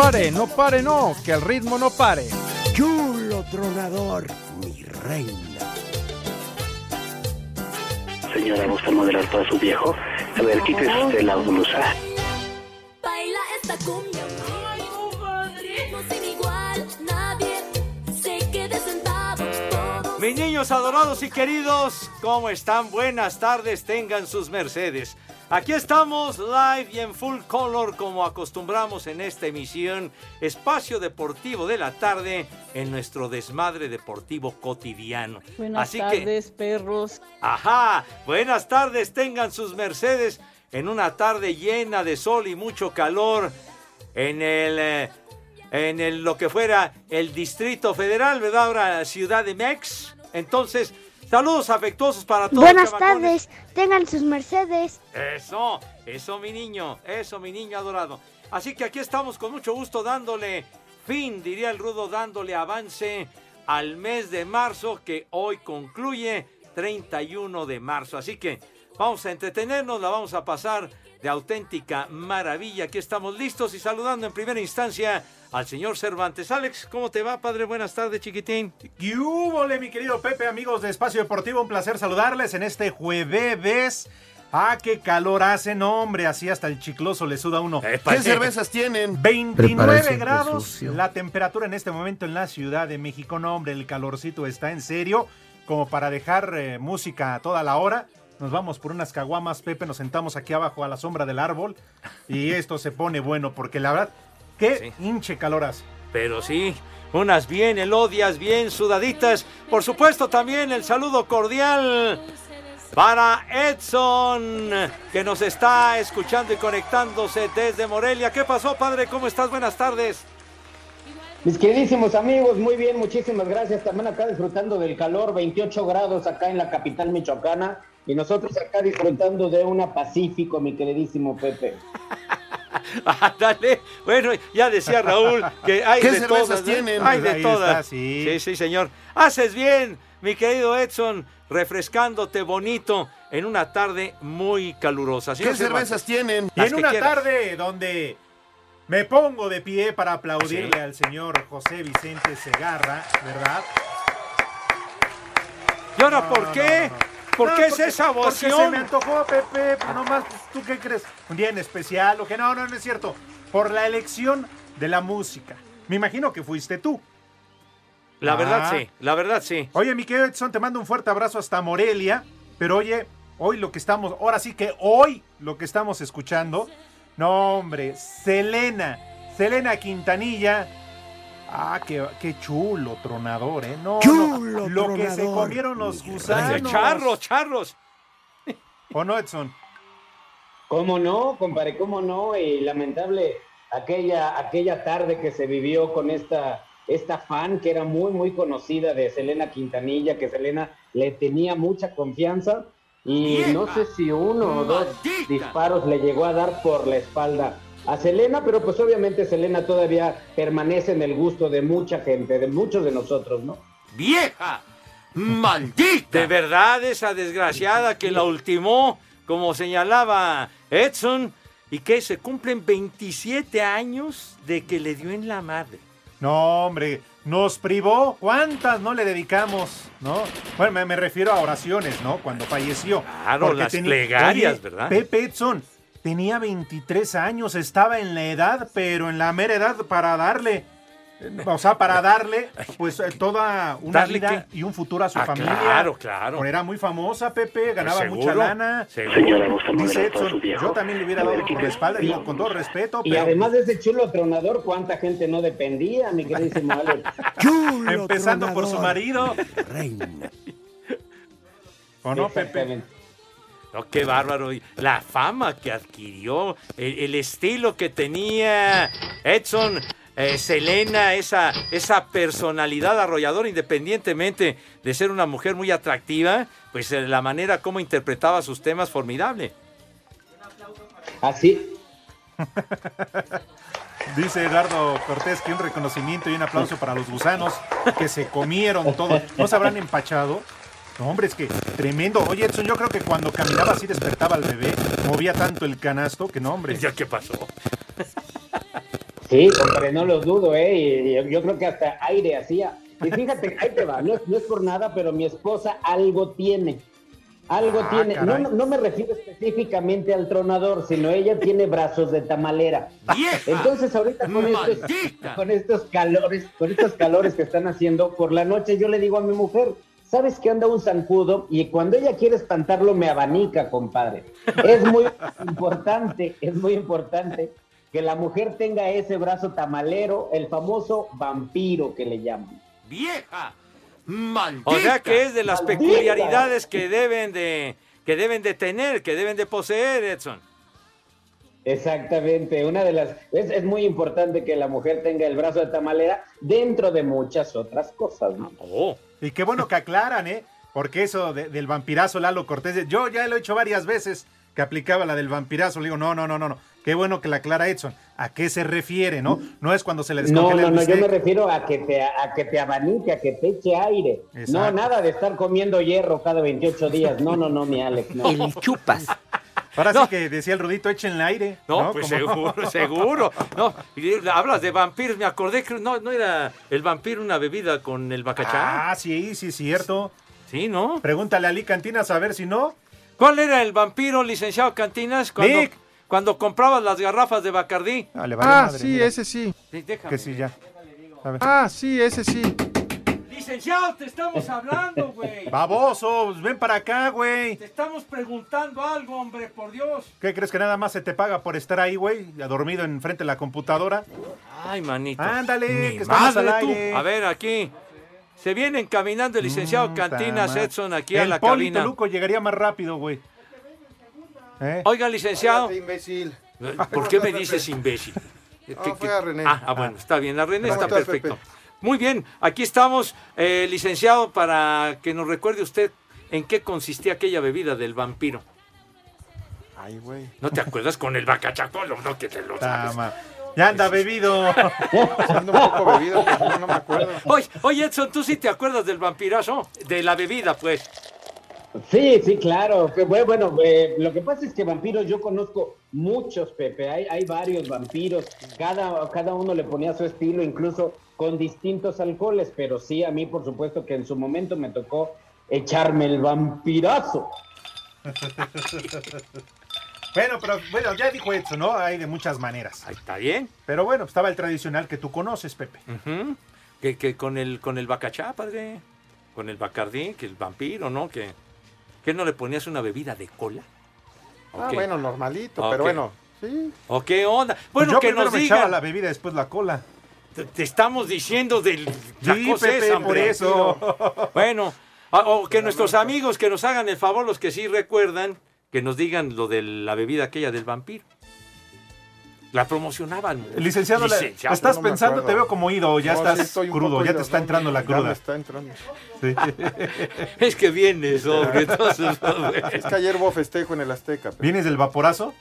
Pare, no pare, no, que el ritmo no pare. Chulo tronador, mi reina. Señora, ¿gusta modelar para su viejo? A ver, quítese usted la blusa. Baila esta cumbia, ritmo sin igual. Nadie se quede sentado. Todos Mis niños adorados y queridos, ¿cómo están? Buenas tardes, tengan sus mercedes. Aquí estamos live y en full color como acostumbramos en esta emisión, espacio deportivo de la tarde en nuestro desmadre deportivo cotidiano. Buenas Así que, tardes, perros. ajá, buenas tardes, tengan sus mercedes en una tarde llena de sol y mucho calor en el eh, en el, lo que fuera el Distrito Federal, ¿verdad? Ahora Ciudad de Mex. Entonces, saludos afectuosos para todos. Buenas tardes, tengan sus mercedes. Eso, eso mi niño, eso mi niño adorado. Así que aquí estamos con mucho gusto dándole fin, diría el rudo, dándole avance al mes de marzo que hoy concluye 31 de marzo. Así que vamos a entretenernos, la vamos a pasar de auténtica maravilla. Aquí estamos listos y saludando en primera instancia al señor Cervantes. Alex, ¿cómo te va, padre? Buenas tardes, chiquitín. ¿Qué húbole, mi querido Pepe, amigos de Espacio Deportivo? Un placer saludarles en este jueves. Ah, qué calor hace, no, hombre, así hasta el chicloso le suda a uno. ¿Qué cervezas tienen? 29 Prepárese, grados la temperatura en este momento en la Ciudad de México. No, hombre, el calorcito está en serio, como para dejar eh, música a toda la hora. Nos vamos por unas caguamas, Pepe, nos sentamos aquí abajo a la sombra del árbol y esto se pone bueno porque la verdad, qué hinche calor hace. Pero sí, unas bien elodias, bien sudaditas. Por supuesto, también el saludo cordial para Edson, que nos está escuchando y conectándose desde Morelia. ¿Qué pasó, padre? ¿Cómo estás? Buenas tardes. Mis queridísimos amigos, muy bien, muchísimas gracias. También acá disfrutando del calor, 28 grados acá en la capital michoacana. Y nosotros acá disfrutando de una Pacífico, mi queridísimo Pepe. Dale. Bueno, ya decía Raúl que hay ¿Qué de cervezas todas. ¿no? tienen? Hay Pues de ahí todas. está, sí. sí, sí, señor. Haces bien, mi querido Edson, refrescándote bonito en una tarde muy calurosa. ¿Qué cervezas tienen? Y en una quieras. tarde donde me pongo de pie para aplaudirle Sí. al señor José Vicente Segarra, ¿verdad? ¿Y ahora No, por no, qué? no, no. ¿Por No, qué es esa Porque se me antojó, Pepe, pues nomás, pues, ¿tú qué crees? Un día en especial, o que no, no, no es cierto. Por la elección de la música. Me imagino que fuiste tú. La Ah. verdad sí, la verdad sí. Oye, mi querido Edson, te mando un fuerte abrazo hasta Morelia. Pero oye, hoy lo que estamos, ahora sí que hoy lo que estamos escuchando, no hombre, Selena, Selena Quintanilla. Ah, qué, qué chulo tronador, ¿eh? No, no, Chulo lo que se comieron los gusanos. Charros, charros. ¿O no, Edson? ¿Cómo no, compadre? ¿Cómo no? Y lamentable aquella, aquella tarde que se vivió con esta, esta fan que era muy, muy conocida de Selena Quintanilla, que Selena le tenía mucha confianza y no sé si uno o dos ¡Maldita! disparos le llegó a dar por la espalda a Selena, pero pues obviamente Selena todavía permanece en el gusto de mucha gente, de muchos de nosotros, ¿no? ¡Vieja! ¡Maldita! De verdad, esa desgraciada que la ultimó, como señalaba Edson, y que se cumplen 27 años de que le dio en la madre. No, hombre, nos privó. ¿Cuántas no le dedicamos? ¿No? Bueno, me, me refiero a oraciones, ¿no? Cuando falleció. Claro, Porque las plegarias, ¿verdad? Pepe Edson, Tenía 23 años, estaba en la edad, pero en la mera edad para darle, o sea, para darle, pues eh, toda una ¿Darle vida qué? y un futuro a su Ah, familia. claro, claro. Pues Era muy famosa, Pepe, ganaba Seguro, mucha lana. Señora, ¿gusta Dice Edson, yo también le hubiera dado por la espalda, digo, con todo respeto, Y pero además de ese chulo tronador, ¿cuánta gente no dependía, mi queridísimo Alex? Chulo empezando por su marido. Reina. ¿O no, Pepe? No, qué bárbaro. La fama que adquirió, el, el estilo que tenía Edson, eh, Selena, esa, esa personalidad arrolladora, independientemente de ser una mujer muy atractiva, pues eh, la manera como interpretaba sus temas, formidable. Así, Dice Eduardo Cortés que un reconocimiento y un aplauso para los gusanos que se comieron todo. ¿No se habrán empachado? No, hombre, es que tremendo. Oye, Edson, yo creo que cuando caminaba así despertaba al bebé, movía tanto el canasto que no, hombre. ¿Ya qué pasó? sí, hombre, no lo dudo, ¿eh? Y yo, yo creo que hasta aire hacía. Y fíjate, ahí te va, no es, no es por nada, pero mi esposa algo tiene. Algo Ah, tiene. No, no, me refiero específicamente al tronador, sino ella tiene brazos de tamalera. ¡Vieja! Entonces ahorita con estos, con estos calores, con estos calores que están haciendo, por la noche yo le digo a mi mujer, ¿sabes que anda un zancudo? Y cuando ella quiere espantarlo me abanica, compadre. Es muy importante, es muy importante que la mujer tenga ese brazo tamalero, el famoso vampiro que le llaman. ¡Vieja! O sea que es de las Maldita. peculiaridades que deben de, que deben de tener, que deben de poseer, Edson. Exactamente, una de las es, es muy importante que la mujer tenga el brazo de tamalera dentro de muchas otras cosas. ¿no? Oh. Y qué bueno que aclaran, ¿eh? Porque eso de- del vampirazo Lalo Cortés, yo ya lo he hecho varias veces que aplicaba la del vampirazo. Le digo, no, no, no, no, no. Qué bueno que la aclara Edson. ¿A qué se refiere, no? No es cuando se le No, descongela no, el no, yo me refiero a que te, a que te abanique, a que te eche aire. Exacto. No, nada de estar comiendo hierro cada 28 días. No, no, no, mi Alex. No. El chupas. Ahora No. sí que decía el Rudito, échenle aire. No, No, pues seguro, seguro. No, hablas de vampiros, me acordé que no, no era el vampiro una bebida con el bacachá. Ah, sí, sí, es cierto. Sí, ¿no? Pregúntale a Ali Cantinas a ver si no. ¿Cuál era el vampiro, licenciado Cantinas, cuando, Nick. cuando comprabas las garrafas de Bacardí? Ah, le vale Ah, madre, sí, mira. ese sí. Sí, déjame. Que sí, ya. A ver. Ah, sí, ese sí. Licenciado, te estamos hablando, güey. Baboso, ven para acá, güey. Te estamos preguntando algo, hombre, por Dios. ¿Qué crees que nada más se te paga por estar ahí, güey? Ya dormido enfrente de la computadora. Ay, manito. Ándale, Mi que estamos madre, al tú. A ver, aquí. Se viene encaminando el licenciado Mm, Cantinas Edson aquí a El la Poli cabina. Toluco llegaría más rápido, güey. ¿Eh? Oiga, licenciado. Imbécil. ¿Por qué me dices imbécil? ¿Qué- No, qué- fue a René. Ah, ah, bueno, está bien. La René ¿Cómo está perfecto. Pepe? Muy bien, aquí estamos, eh, licenciado, para que nos recuerde usted en qué consistía aquella bebida del vampiro. Ay, güey. ¿No te acuerdas con el bacachacolo? No, que te lo sabes. Tama. Ya anda bebido. Ando un poco bebido, pero no, no me acuerdo. Oye, oye, Edson, ¿tú sí te acuerdas del vampirazo? De la bebida, pues. Sí, sí, claro. Bueno, bueno, eh, lo que pasa es que vampiros yo conozco muchos, Pepe. Hay, hay varios vampiros. Cada, cada uno le ponía su estilo, incluso con distintos alcoholes. Pero sí, a mí, por supuesto, que en su momento me tocó echarme el vampirazo. bueno, pero bueno, ya dijo Edson, ¿no? Hay de muchas maneras. Ahí está bien. Pero bueno, estaba el tradicional que tú conoces, Pepe. Que, que con el con el bacachá, padre. Con el bacardí, que el vampiro, ¿no? Que, que no le ponías una bebida de cola. ¿O Ah, qué? bueno, normalito, Ok. pero bueno. Sí. ¿O qué onda? Pues Bueno, yo que nos me digan. la bebida, después la cola. Te, te estamos diciendo del la Sí, cosa Pepe, esa, por hombre. eso. Bueno, a- o que nuestros amigos que nos hagan el favor, los que sí recuerdan, que nos digan lo de la bebida aquella del vampiro. La promocionaban. Licenciado, Licenciado, estás no pensando, acuerdo. te veo como ido, ya No, estás sí estoy un crudo, ya te está no, entrando la ya me cruda. está entrando. Sí. Es que vienes, hombre. Entonces, Es que ayer hubo festejo en el Azteca. pero- ¿Vienes del vaporazo?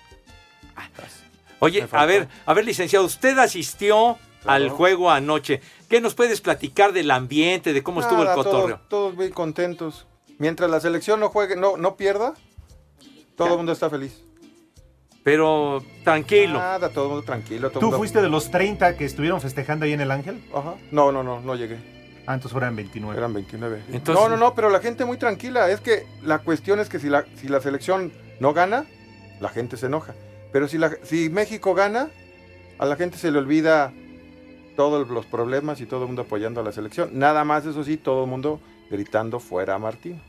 Oye, a ver, a ver, licenciado, usted asistió al juego anoche. ¿Qué nos puedes platicar del ambiente, de cómo estuvo el cotorreo? Todos, todos muy contentos. Mientras la selección no juegue, no, no pierda, todo el mundo está feliz. Pero tranquilo. Nada, todo el mundo tranquilo. todo ¿Tú mundo- fuiste de los 30 que estuvieron festejando ahí en el Ángel? Ajá. No, no, no, no llegué. Ah, entonces eran 29. Eran 29. Entonces- No, no, no, pero la gente muy tranquila. Es que la cuestión es que si la, si la selección no gana, la gente se enoja. Pero si, la, si México gana, a la gente se le olvida todos los problemas y todo el mundo apoyando a la selección. Nada más, eso sí, todo el mundo gritando fuera a Martín.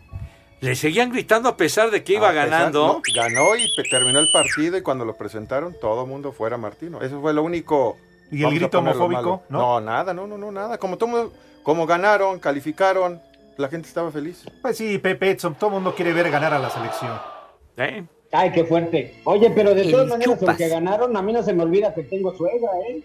Le seguían gritando a pesar de que iba A pesar- ganando. no, ganó y terminó el partido y cuando lo presentaron, todo el mundo fuera Martino. Eso fue lo único. ¿Y el grito homofóbico? ¿No? No, nada, no, no, no, nada. Como, todo, mundo- como ganaron, calificaron, la gente estaba feliz. Pues sí, Pepe Edson, todo el mundo quiere ver ganar a la selección. ¿Eh? Ay, qué fuerte. Oye, pero de todas maneras, chupas. aunque ganaron, a mí no se me olvida que tengo suegra, ¿eh?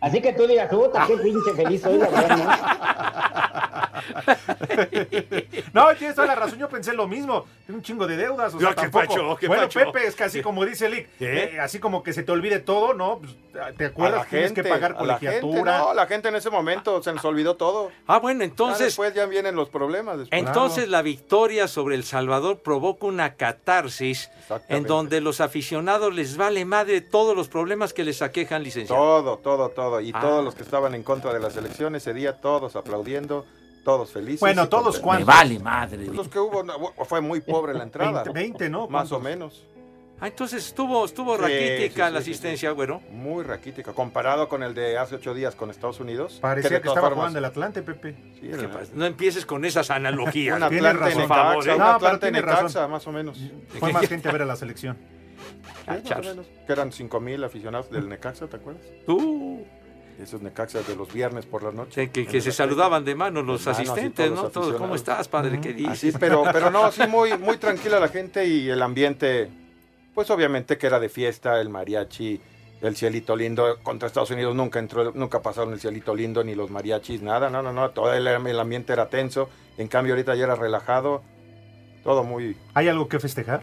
Así que tú digas, puta, qué pinche feliz soy, la verdad, No, tienes toda la razón, yo pensé lo mismo. Tiene un chingo de deudas, o sea, No, ¿qué tampoco. pacho, qué bueno, pacho? Pepe, es casi como dice Lick, eh, así como que se te olvide todo, ¿no? Pues, ¿Te A acuerdas que tienes que pagar a la gente, colegiatura? no, la gente en ese momento se nos olvidó todo. Ah, bueno, Ya entonces, después ya vienen los problemas. después. entonces la victoria sobre El Salvador provoca una catarsis en donde los aficionados les vale madre todos los problemas que les aquejan, licenciado. Todo, todo, todo. Y Ah. todos los que estaban en contra de la selección ese día, todos aplaudiendo, todos felices. Bueno, todos cuántos. madre. Los que hubo, no, fue muy pobre la entrada. 20, 20, ¿no? Más o menos. Ah, entonces estuvo, estuvo Sí, raquítica sí, la sí, sí, asistencia, güero. Muy raquítica. Comparado con el de hace ocho días con Estados Unidos. que Parecía que, todas estaba formas- jugando el Atlante, Pepe. Sí, ¿Qué el- pasa? No empieces con esas analogías. un Atlante razón. en favor, Necaxa, ¿eh? un No, pero Atlante en tienes Necaxa, razón. más o menos. Fue más gente a ver a la selección. Ah, Sí, más o Charles. menos. Que eran cinco mil aficionados del Necaxa, ¿te acuerdas? Tú. Esos Necaxas de los viernes por la noche. Sí, que, se saludaban de mano los De asistentes, todos ¿no? Todos, ¿Cómo estás, padre? ¿Qué dices? Así, pero, pero no, sí, muy, muy tranquila la gente y el ambiente, pues obviamente que era de fiesta, el mariachi, el cielito lindo. Contra Estados Unidos nunca entró, nunca pasaron el cielito lindo, ni los mariachis, nada, no, no, no, todo el, el ambiente era tenso. En cambio, ahorita ya era relajado, todo muy. ¿Hay algo que festejar?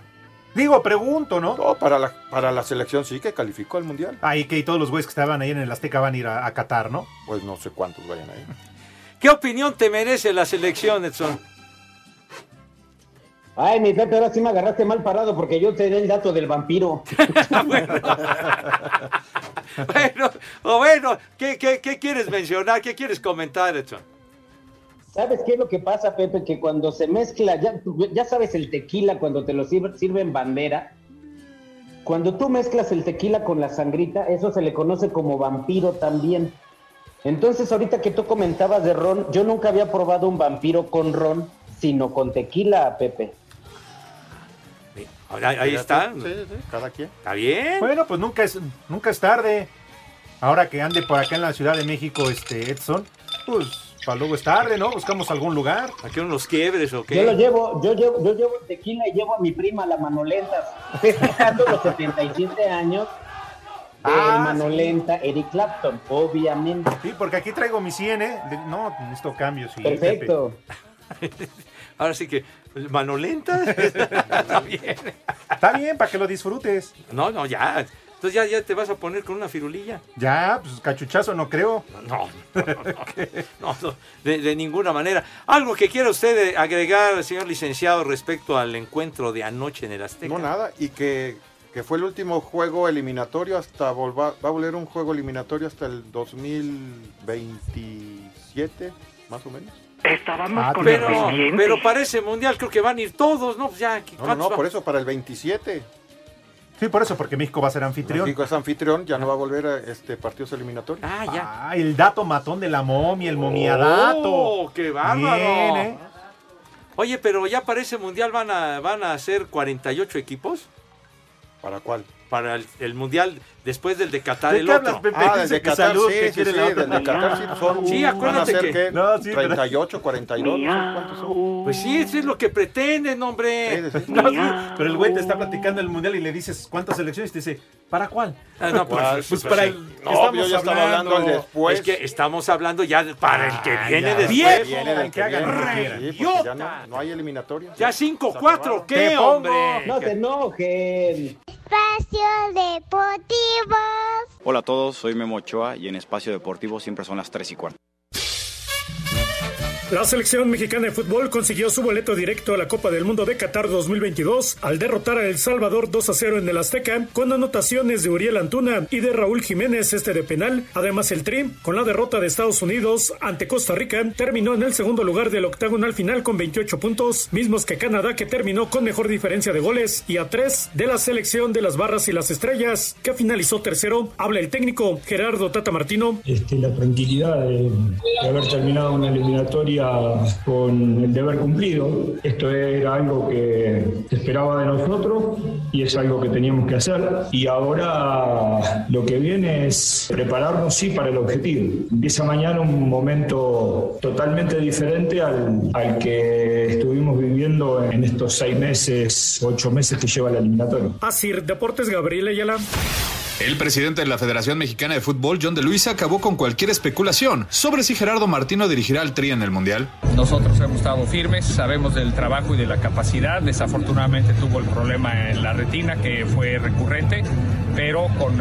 Digo, pregunto, ¿no? Todo para la, para la selección sí que calificó al mundial. Ahí que todos los güeyes que estaban ahí en el Azteca van a ir a, a Qatar, ¿no? Pues no sé cuántos vayan ahí. ¿Qué opinión te merece la selección, Edson? Ay, mi Pepe, ahora sí me agarraste mal parado porque yo te di el dato del vampiro. Bueno, o bueno, ¿qué, qué, qué quieres mencionar? ¿Qué quieres comentar, Edson? ¿Sabes qué es lo que pasa, Pepe? Que cuando se mezcla, ya, ya sabes el tequila cuando te lo sirve, sirve en bandera. Cuando tú mezclas el tequila con la sangrita, eso se le conoce como vampiro también. Entonces, ahorita que tú comentabas de ron, yo nunca había probado un vampiro con ron, sino con tequila, Pepe. Ahí, ahí está. Sí, sí, cada quien. ¿Está bien? Bueno, pues nunca es, nunca es tarde. Ahora que ande por acá en la Ciudad de México, este Edson, pues para luego es tarde, ¿no? Buscamos algún lugar. ¿Aquí unos quiebres o Yo lo qué? llevo, yo llevo, yo llevo tequila y llevo a mi prima, la Manolenta, festejando los 77 años de Ah, Manolenta, Eric Clapton, obviamente. Sí, porque aquí traigo mi 100, ¿eh? No, necesito cambios. Sí, Perfecto. Ahora sí que, ¿manolenta? Está bien. Está bien, para que lo disfrutes. No, no, ya. Entonces ya, ya te vas a poner con una firulilla. Ya, pues cachuchazo no creo. No, no, no, no, no, no, de, de ninguna manera. Algo que quiera usted agregar, señor licenciado, respecto al encuentro de anoche en el Azteca. No, nada. Y que, que fue el último juego eliminatorio hasta volver, va a volver un juego eliminatorio hasta el 2027, más o menos. Estábamos Ah, con Pero, el pero para ese mundial creo que van a ir todos, ¿no? Pues ya, No, no, ¿cuántos no, va- por eso para el 27. Sí, por eso, porque México va a ser anfitrión. México es anfitrión, ya no va a volver a este partidos eliminatorios. Ah, ya. Ah, el dato matón de la momia, el momiadato. ¡Oh, qué bárbaro! Bien, ¿eh? Oye, pero ya para ese mundial van a, van a ser 48 equipos ¿Para cuál? Para el, el mundial después del de Qatar, ¿De el otro. hablas, Pepe? Ah, desde que Qatar, salud, sí, que sí, sí, otra. desde Qatar sí son, Sí, van a acuérdate que- ¿qué? No, sí, pero- 38, 42, no sé cuántos son. Pues sí, eso es lo que pretenden, hombre. Sí, sí. No, pero el güey te está platicando el mundial y le dices cuántas selecciones y te dice, ¿para cuál? Ah, no, pues, pues, Pues pues, para sí. el. No, estamos yo ya estaba hablando el después. Es que estamos hablando ya de- para el que Ah, viene ya. después. Viejo, Viene del que que porque ya no, no hay eliminatorias. Ya 5-4, Te ¿qué, hombre? No se enojen. Espacio Deportivo. Hola a todos, soy Memo Ochoa y en Espacio Deportivo siempre son las 3 y cuarto. La selección mexicana de fútbol consiguió su boleto directo a la Copa del Mundo de Qatar 2022 al derrotar a El Salvador 2 a 0 en el Azteca con anotaciones de Uriel Antuna y de Raúl Jiménez este de penal. Además el Tri, con la derrota de Estados Unidos ante Costa Rica, terminó en el segundo lugar del octagonal final con 28 puntos, mismos que Canadá que terminó con mejor diferencia de goles y a 3 de la selección de las barras y las estrellas que finalizó tercero. Habla el técnico Gerardo Tata Martino. Este, la tranquilidad de haber terminado una eliminatoria con el deber cumplido. Esto era algo que se esperaba de nosotros y es algo que teníamos que hacer. Y ahora lo que viene es prepararnos, sí, para el objetivo. Empieza mañana un momento totalmente diferente al, al que estuvimos viviendo en estos seis meses, ocho meses que lleva la eliminatoria. Así, Deportes Gabriel Ayala. El presidente de la Federación Mexicana de Fútbol, John de Luisa, acabó con cualquier especulación sobre si Gerardo Martino dirigirá al Tri en el Mundial. Nosotros hemos estado firmes, sabemos del trabajo y de la capacidad. Desafortunadamente tuvo el problema en la retina que fue recurrente, pero con uh,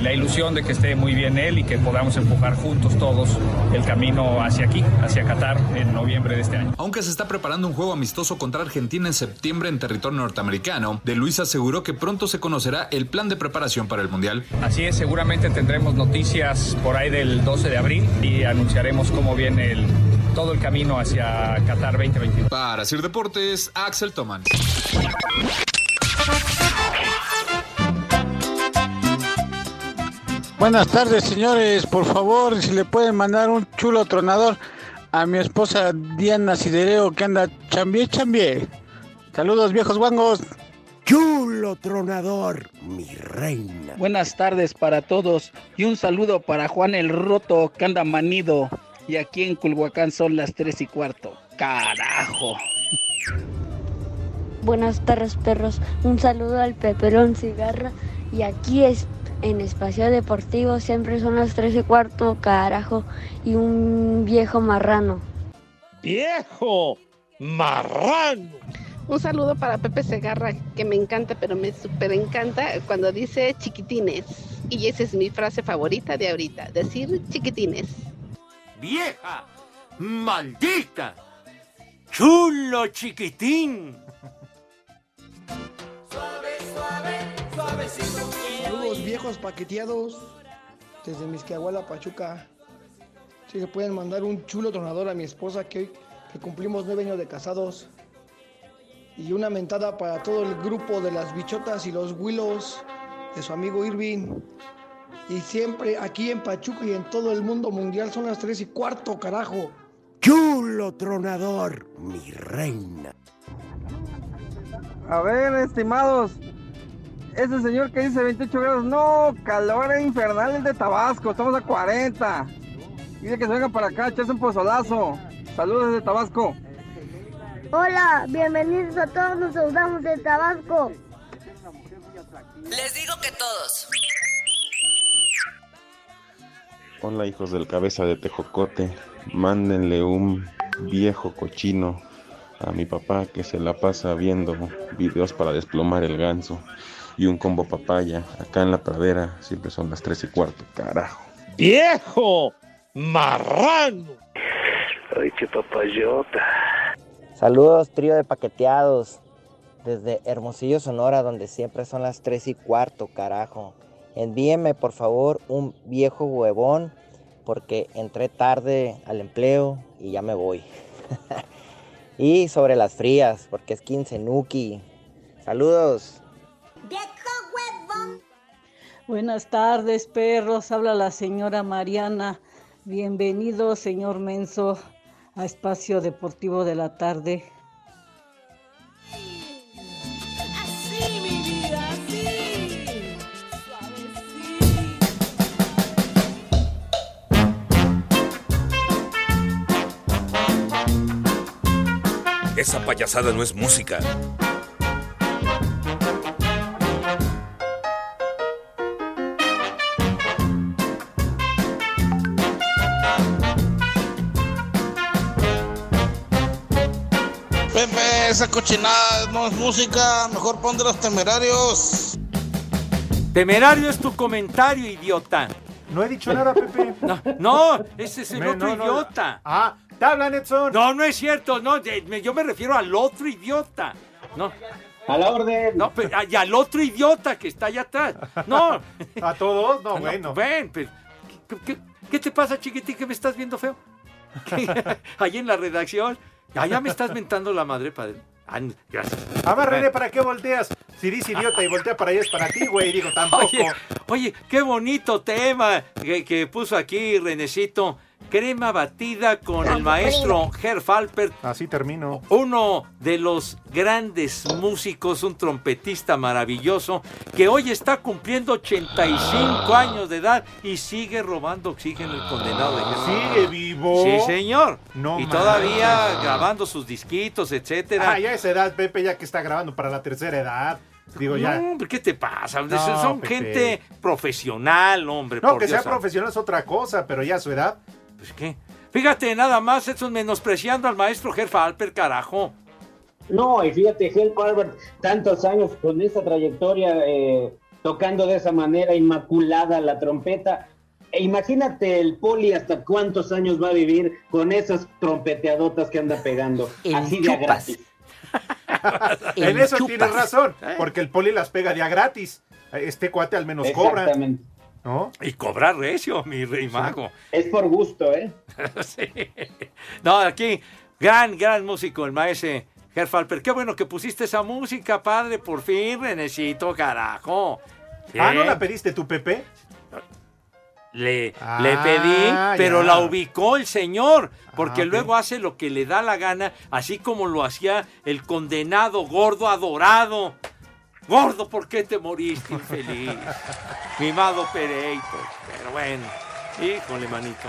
la ilusión de que esté muy bien él y que podamos empujar juntos todos el camino hacia aquí, hacia Qatar en noviembre de este año. Aunque se está preparando un juego amistoso contra Argentina en septiembre en territorio norteamericano, de Luisa aseguró que pronto se conocerá el plan de preparación para el Mundial. Así es, seguramente tendremos noticias por ahí del 12 de abril y anunciaremos cómo viene el, todo el camino hacia Qatar 2022. Para Sir Deportes, Axel Toman. Buenas tardes, señores. Por favor, si le pueden mandar un chulo tronador a mi esposa Diana Sidereo que anda chambie, chambie. Saludos, viejos guangos. Chulo tronador, mi reina. Buenas tardes para todos y un saludo para Juan el Roto que anda manido. Y aquí en Culhuacán son las tres y cuarto. ¡Carajo! Buenas tardes, perros. Un saludo al Peperón Cigarra. Y aquí es en Espacio Deportivo siempre son las tres y cuarto, carajo. Y un viejo marrano. ¡Viejo marrano! Un saludo para Pepe Segarra, que me encanta, pero me súper encanta cuando dice chiquitines. Y esa es mi frase favorita de ahorita, decir chiquitines. ¡Vieja! ¡Maldita! ¡Chulo chiquitín! Suave, suave, suavecito. Saludos viejos paqueteados desde Misquiahuala, Pachuca. Si se pueden mandar un chulo tronador a mi esposa que hoy que cumplimos nueve años de casados. Y una mentada para todo el grupo de las bichotas y los willows de su amigo Irving. Y siempre aquí en Pachuca y en todo el mundo mundial son las tres y cuarto, carajo. Chulo tronador, mi reina. A ver, estimados. Ese señor que dice 28 grados, no, calor infernal el de Tabasco, estamos a 40. Dice que se venga para acá, echarse un pozolazo. Saludos desde Tabasco. Hola, bienvenidos a todos, nos saludamos de Tabasco. Les digo que todos. Hola hijos del cabeza de tejocote, mándenle un viejo cochino a mi papá que se la pasa viendo videos para desplomar el ganso y un combo papaya acá en la pradera siempre son las tres y cuarto, carajo. ¡Viejo marrano! Ay, qué papayota. Saludos, trío de paqueteados. Desde Hermosillo, Sonora, donde siempre son las 3 y cuarto, carajo. Envíeme, por favor, un viejo huevón, porque entré tarde al empleo y ya me voy. y sobre las frías, porque es 15 Nuki. Saludos. Buenas tardes, perros. Habla la señora Mariana. Bienvenido, señor Menso, a Espacio Deportivo de la Tarde. Así, mi vida, así. Esa payasada no es música. Esa cochinada no es música, mejor pon de los temerarios. Temerario es tu comentario, idiota. No he dicho nada, Pepe. No, no, ese es el Me- otro no, no. idiota. Ah, te hablan, Edson. No, no es cierto, no, de- me- yo me refiero al otro idiota. No. A la orden. No, pero, y al otro idiota que está allá atrás. No. ¿A todos? No, Ah, bueno. Ven, pero, ¿qué, qué- qué te pasa, chiquitín, que me estás viendo feo? Ahí en la redacción. Allá me estás mentando la madre, padre. Ah, gracias. A ver, Bueno. René, ¿para qué volteas? Si dices idiota y voltea para allá es para ti, güey. Digo, tampoco. Oye, oye, qué bonito tema que, que puso aquí Renecito. Crema batida con el maestro Herr Alpert. Así termino. Uno de los grandes músicos, un trompetista maravilloso, que hoy está cumpliendo 85 años de edad y sigue robando oxígeno el condenado de Herr ¿Sigue vivo? Sí, señor. No y todavía grabando sus disquitos, etcétera. Ah, ya esa edad, Pepe, ya que está grabando para la tercera edad. Digo, ya. No, hombre, ¿qué te pasa? No, Son Pepe. gente profesional, hombre. No, por que Dios sea profesional es otra cosa, pero ya a su edad. Pues qué. Fíjate, nada más, Edson, menospreciando al maestro Gerfa Alper, carajo. No, y fíjate, Hel Albert, tantos años con esa trayectoria, eh, tocando de esa manera inmaculada la trompeta. E imagínate el poli hasta cuántos años va a vivir con esas trompeteadotas que anda pegando. así de gratis. en eso chupas. tienes razón, porque el poli las pega de a gratis. Este cuate al menos cobra. Exactamente. ¿No? Y cobrar recio, mi rey mago. Es por gusto, ¿eh? Sí. No, aquí, gran, gran músico, el maestro Gerfalper. Qué bueno que pusiste esa música, padre, por fin, Renecito, carajo. Ah, ¿no la pediste tú, Pepe? Le, Ah, le pedí, pero ya. la ubicó el señor, porque Ah, luego hace lo que le da la gana, así como lo hacía el condenado gordo adorado. Gordo, ¿por qué te moriste, infeliz? Mimado Pereito. Pero bueno, híjole, manito.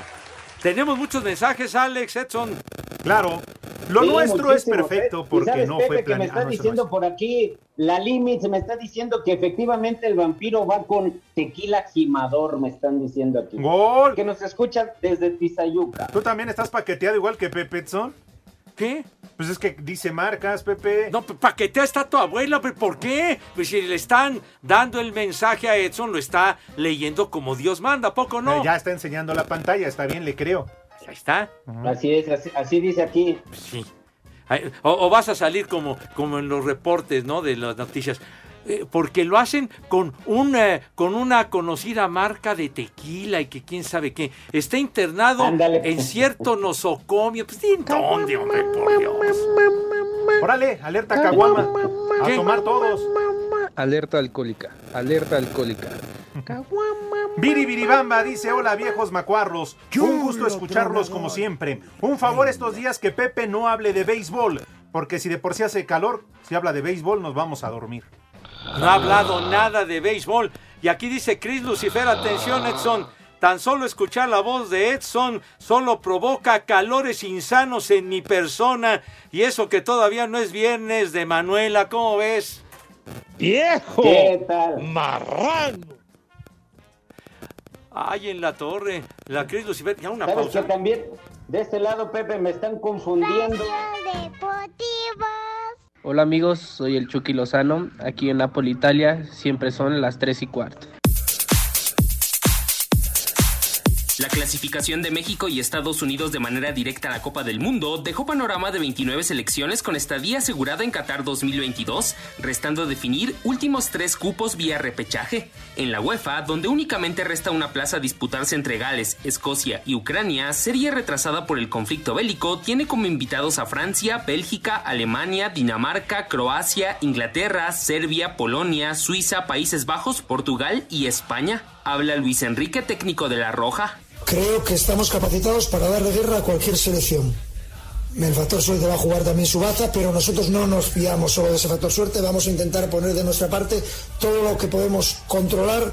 Tenemos muchos mensajes, Alex, Edson. Claro, lo Sí, nuestro es perfecto Pe- y porque sabes, no Pepe, fue que me planeado. está Ah, no, ese no diciendo por aquí, la Limits me está diciendo que efectivamente el vampiro va con tequila gimador, me están diciendo aquí. Gol. Que nos escuchan desde Tizayuca. ¿Tú también estás paqueteado igual que Pepe Edson? ¿Qué? Pues es que dice marcas, Pepe. No, paquetea está tu abuela, pero ¿por qué? Pues si le están dando el mensaje a Edson, lo está leyendo como Dios manda, ¿a poco no? Eh, Ya está enseñando la pantalla, está bien, le creo. Ahí está. Así es, así, así dice aquí. Sí. O, o vas a salir como, como en los reportes, ¿no? De las noticias. Eh, porque lo hacen con una, con una conocida marca de tequila y que quién sabe qué. Está internado Ándale. en cierto nosocomio. Pues, ¿en dónde, hombre? Por Dios. Órale, alerta Caguama. A ¿Qué? tomar todos. Alerta alcohólica, alerta alcohólica. Viri Viribamba dice, hola viejos macuarros, un gusto escucharlos como siempre. Un favor estos días que Pepe no hable de béisbol, porque si de por sí hace calor, si habla de béisbol nos vamos a dormir. No ha hablado nada de béisbol. Y aquí dice Chris Lucifer, atención Edson. Tan solo escuchar la voz de Edson solo provoca calores insanos en mi persona. Y eso que todavía no es viernes de Manuela, ¿cómo ves? ¡Viejo! ¿Qué tal? ¡Marrano! Ay, en la torre. La Chris Lucifer. Ya una ¿Sabes que pausa. también de este lado, Pepe, me están confundiendo? Hola amigos, soy el Chucky Lozano. Aquí en Napoli, Italia, siempre son las 3 y cuarto. La clasificación de México y Estados Unidos de manera directa a la Copa del Mundo dejó panorama de 29 selecciones con estadía asegurada en Qatar 2022, restando definir últimos tres cupos vía repechaje. En la UEFA, donde únicamente resta una plaza disputarse entre Gales, Escocia y Ucrania, serie retrasada por el conflicto bélico, tiene como invitados a Francia, Bélgica, Alemania, Dinamarca, Croacia, Inglaterra, Serbia, Polonia, Suiza, Países Bajos, Portugal y España. Habla Luis Enrique, técnico de La Roja. Creo que estamos capacitados para darle guerra a cualquier selección. El factor suerte va a jugar también su baza, pero nosotros no nos fiamos solo de ese factor suerte. Vamos a intentar poner de nuestra parte todo lo que podemos controlar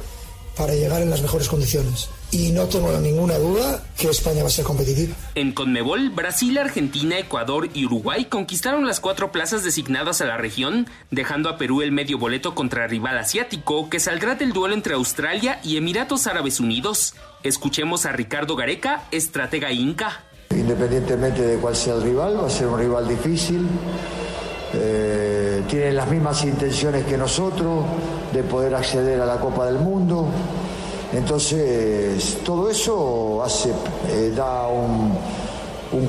para llegar en las mejores condiciones. Y no tengo ninguna duda que España va a ser competitiva. En Conmebol, Brasil, Argentina, Ecuador y Uruguay conquistaron las cuatro plazas designadas a la región, dejando a Perú el medio boleto contra rival asiático que saldrá del duelo entre Australia y Emiratos Árabes Unidos. Escuchemos a Ricardo Gareca, estratega inca. Independientemente de cuál sea el rival, va a ser un rival difícil. Eh, tienen las mismas intenciones que nosotros de poder acceder a la Copa del Mundo. Entonces, todo eso hace, eh, da un,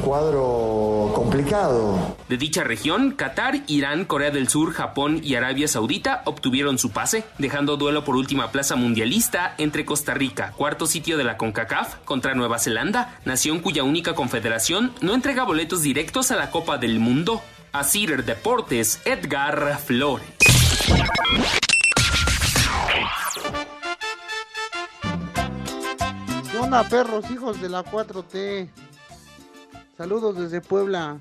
cuadro complicado. De dicha región, Qatar, Irán, Corea del Sur, Japón y Arabia Saudita obtuvieron su pase, dejando duelo por última plaza mundialista entre Costa Rica, cuarto sitio de la CONCACAF, contra Nueva Zelanda, nación cuya única confederación no entrega boletos directos a la Copa del Mundo. A Cider Deportes, Edgar Flores. Onda, perros, hijos de la 4T? Saludos desde Puebla.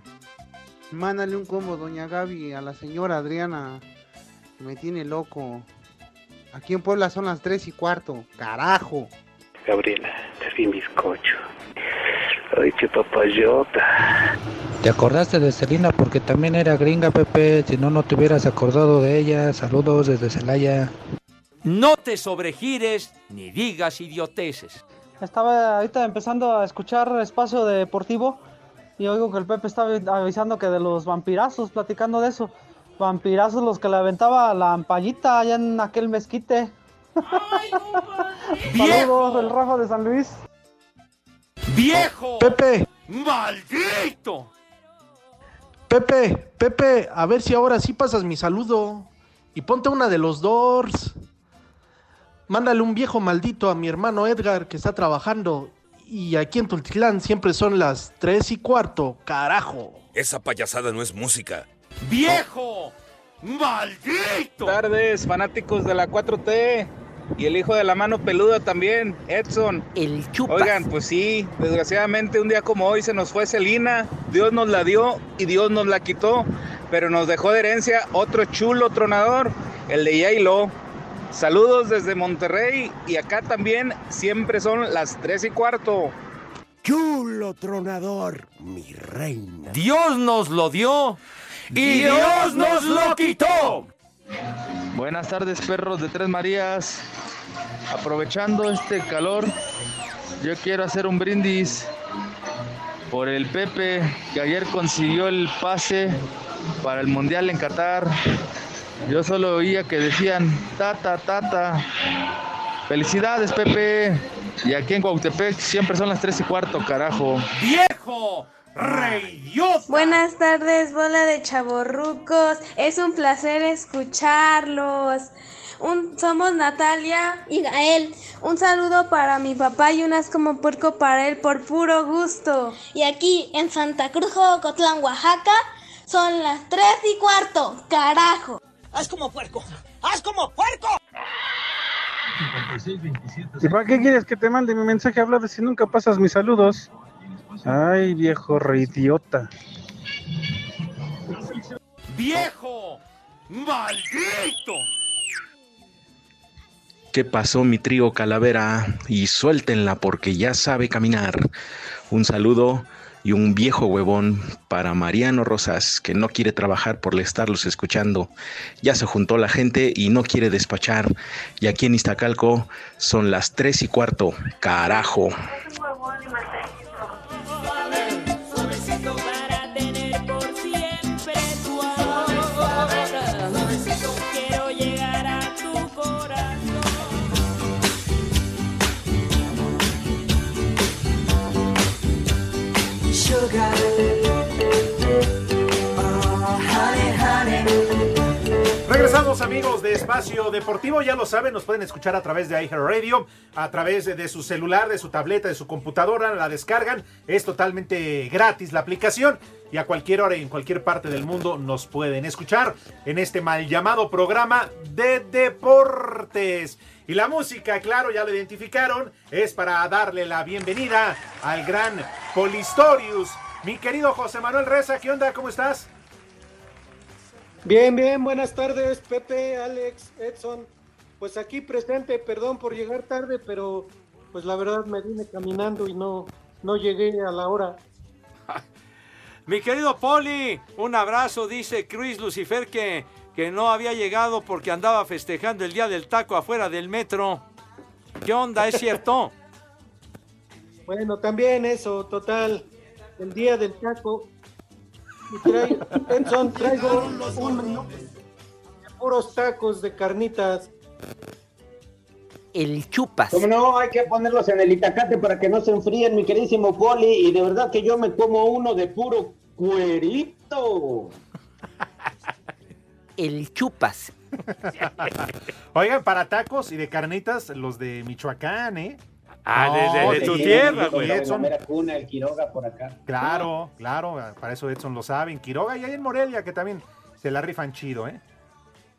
Mándale un combo, doña Gaby, a la señora Adriana. que Me tiene loco. Aquí en Puebla son las 3 y cuarto. Carajo. Gabriela, te vi bizcocho. Ay, qué papayota. Te acordaste de Selina porque también era gringa, Pepe. Si no, no te hubieras acordado de ella. Saludos desde Celaya. No te sobregires ni digas idioteces. Estaba ahorita empezando a escuchar Espacio Deportivo y oigo que el Pepe está avi- avisando que de los vampirazos, platicando de eso. Vampirazos los que le aventaba la ampallita allá en aquel mezquite. Saludos, el Rafa de San Luis. ¡Viejo! Pepe, ¡Maldito! Pepe, Pepe, a ver si ahora sí pasas mi saludo. Y ponte una de los Doors. Mándale un viejo maldito a mi hermano Edgar que está trabajando. Y aquí en Tultitlán siempre son las 3 y cuarto, carajo. Esa payasada no es música. ¡Viejo! ¡Maldito! Buenas tardes, fanáticos de la 4T. Y el hijo de la mano peluda también, Edson. El chupas. Oigan, pues sí, desgraciadamente un día como hoy se nos fue Celina. Dios nos la dio y Dios nos la quitó. Pero nos dejó de herencia otro chulo tronador, el de Yailo. Saludos desde Monterrey y acá también siempre son las 3 y cuarto. Chulo tronador, mi reina. Dios nos lo dio y Dios nos lo quitó. Buenas tardes, perros de Tres Marías. Aprovechando este calor, yo quiero hacer un brindis por el Pepe que ayer consiguió el pase para el Mundial en Qatar. Yo solo oía que decían, tata, tata. Felicidades, Pepe. Y aquí en Cuautepec siempre son las 3 y cuarto, carajo. ¡Viejo! ¡Reyota! Buenas tardes, bola de chavorrucos. Es un placer escucharlos. Un, somos Natalia y Gael. Un saludo para mi papá y unas como puerco para él por puro gusto. Y aquí en Santa Cruz, Cotlán, Oaxaca, son las 3 y cuarto. Carajo. ¡Haz como puerco! ¡Haz como puerco! ¿Y para qué quieres que te mande mi mensaje hablado si nunca pasas mis saludos? Ay, viejo reidiota. ¡Viejo! ¡Maldito! ¿Qué pasó mi trío calavera? Y suéltenla porque ya sabe caminar. Un saludo y un viejo huevón para Mariano Rosas, que no quiere trabajar por estarlos escuchando. Ya se juntó la gente y no quiere despachar. Y aquí en Iztacalco son las tres y cuarto. Carajo. Sugar. Oh, Regresamos amigos de Espacio Deportivo, ya lo saben, nos pueden escuchar a través de iHeartRadio, a través de, su celular, de su tableta, de su computadora, la descargan, es totalmente gratis la aplicación y a cualquier hora y en cualquier parte del mundo nos pueden escuchar en este mal llamado programa de deportes. Y la música, claro, ya lo identificaron, es para darle la bienvenida al gran Polistorius. Mi querido José Manuel Reza, ¿qué onda? ¿Cómo estás? Bien, bien, buenas tardes, Pepe, Alex, Edson. Pues aquí presente, perdón por llegar tarde, pero pues la verdad me vine caminando y no, no llegué a la hora. Mi querido Poli, un abrazo, dice Chris Lucifer que, que no había llegado porque andaba festejando el día del taco afuera del metro. ¿Qué onda? ¿Es cierto? Bueno, también eso, total, el día del taco. Y trae- Edson, traigo un menú de puros tacos de carnitas. El chupas. Como no, hay que ponerlos en el itacate para que no se enfríen, mi queridísimo Poli. Y de verdad que yo me como uno de puro cuerito. El chupas. Oigan, para tacos y de carnitas, los de Michoacán, ¿eh? Ah, de- de- de sí, tu tierra, sí, güey. Edson. La cuna, el Quiroga por acá. Claro, claro, para eso Edson lo saben. Quiroga y ahí en Morelia, que también se la rifan chido, ¿eh?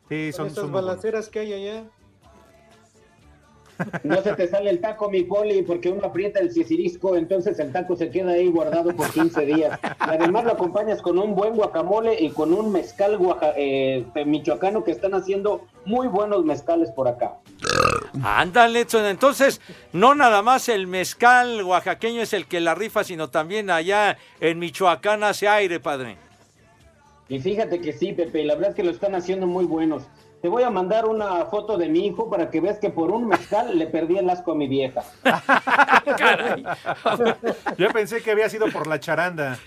Sí, son, esas son buenos. balaceras que hay allá. No se te sale el taco, mi Poli, porque uno aprieta el cicirisco, entonces el taco se queda ahí guardado por 15 días. Además lo acompañas con un buen guacamole y con un mezcal guaja- eh, michoacano que están haciendo muy buenos mezcales por acá. Ándale. Entonces, no nada más el mezcal oaxaqueño es el que la rifa, sino también allá en Michoacán hace aire, padre. Y fíjate que sí, Pepe, la verdad es que lo están haciendo muy buenos. Te voy a mandar una foto de mi hijo para que veas que por un mezcal le perdí el asco a mi vieja. Yo pensé que había sido por la charanda.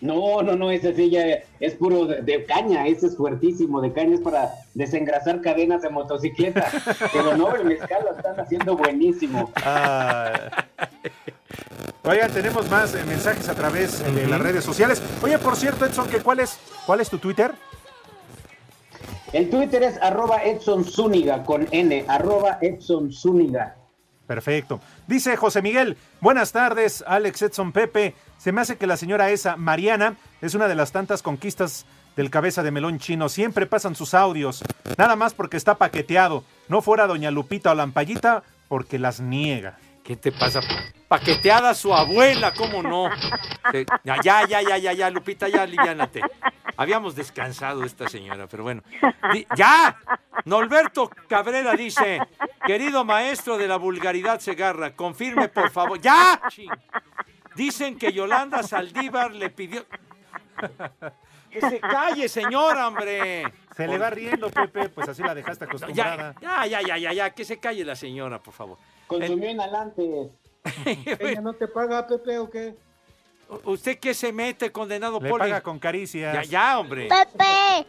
No, no, no, ese sí ya es puro de, de caña, ese es fuertísimo, de caña es para desengrasar cadenas de motocicleta. Pero no, el mezcal lo están haciendo buenísimo. Ah. Oigan, tenemos más eh, mensajes a través eh, de las redes sociales. Oye, por cierto, Edson, que ¿cuál es, ¿cuál es tu Twitter? El Twitter es arroba Edson Zúñiga con N, arroba Edson Zúñiga. Perfecto. Dice José Miguel, buenas tardes, Alex Edson Pepe. Se me hace que la señora esa, Mariana, es una de las tantas conquistas del cabeza de melón chino. Siempre pasan sus audios, nada más porque está paqueteado. No fuera doña Lupita o Lampallita, porque las niega. ¿Qué te pasa? Paqueteada su abuela, ¿cómo no? Ya, ya, ya, ya, ya, Lupita, ya, aliviánate. Habíamos descansado esta señora, pero bueno. ¡Ya! Norberto Cabrera dice, querido maestro de la vulgaridad Segarra, confirme por favor. ¡Ya! Dicen que Yolanda Saldívar le pidió... Que se calle, señora, hombre. Se le va riendo, Pepe, pues así la dejaste acostumbrada. Ya, ya, ya, ya, ya, que se calle la señora, por favor. Consumió inhalantes. ¿Ella no te paga, Pepe, o qué? ¿Usted qué se mete, condenado Le Poli? paga con caricias. Ya, ya, hombre. Pepe,